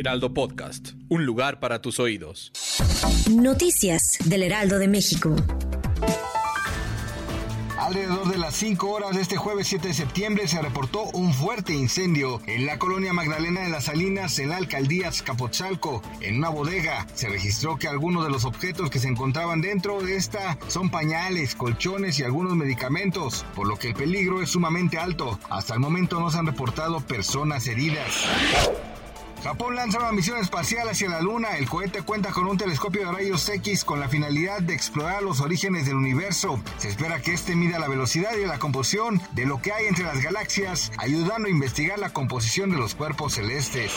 Heraldo Podcast, un lugar para tus oídos. Noticias del Heraldo de México. Alrededor de las 5 horas de este jueves 7 de septiembre se reportó un fuerte incendio en la colonia Magdalena de las Salinas, en la alcaldía Azcapotzalco. En una bodega se registró que algunos de los objetos que se encontraban dentro de esta son pañales, colchones y algunos medicamentos, por lo que el peligro es sumamente alto. Hasta el momento no se han reportado personas heridas. Japón lanza una misión espacial hacia la Luna. El cohete cuenta con un telescopio de rayos X con la finalidad de explorar los orígenes del universo. Se espera que este mida la velocidad y la composición de lo que hay entre las galaxias, ayudando a investigar la composición de los cuerpos celestes.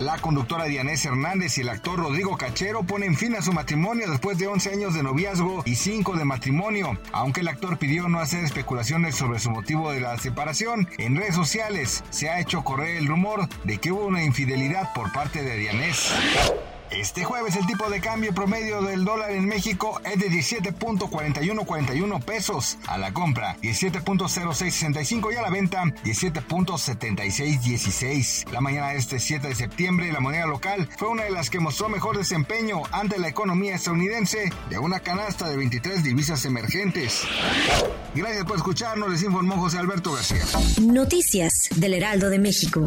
La conductora Dianés Hernández y el actor Rodrigo Cachero ponen fin a su matrimonio después de 11 años de noviazgo y 5 de matrimonio. Aunque el actor pidió no hacer especulaciones sobre su motivo de la separación, en redes sociales se ha hecho correr el rumor de que hubo una infidelidad por parte de Dianés. Este jueves el tipo de cambio promedio del dólar en México es de 17.4141 pesos a la compra, 17.0665 y a la venta 17.7616. La mañana de este 7 de septiembre la moneda local fue una de las que mostró mejor desempeño ante la economía estadounidense de una canasta de 23 divisas emergentes. Gracias por escucharnos, les informó José Alberto García. Noticias del Heraldo de México.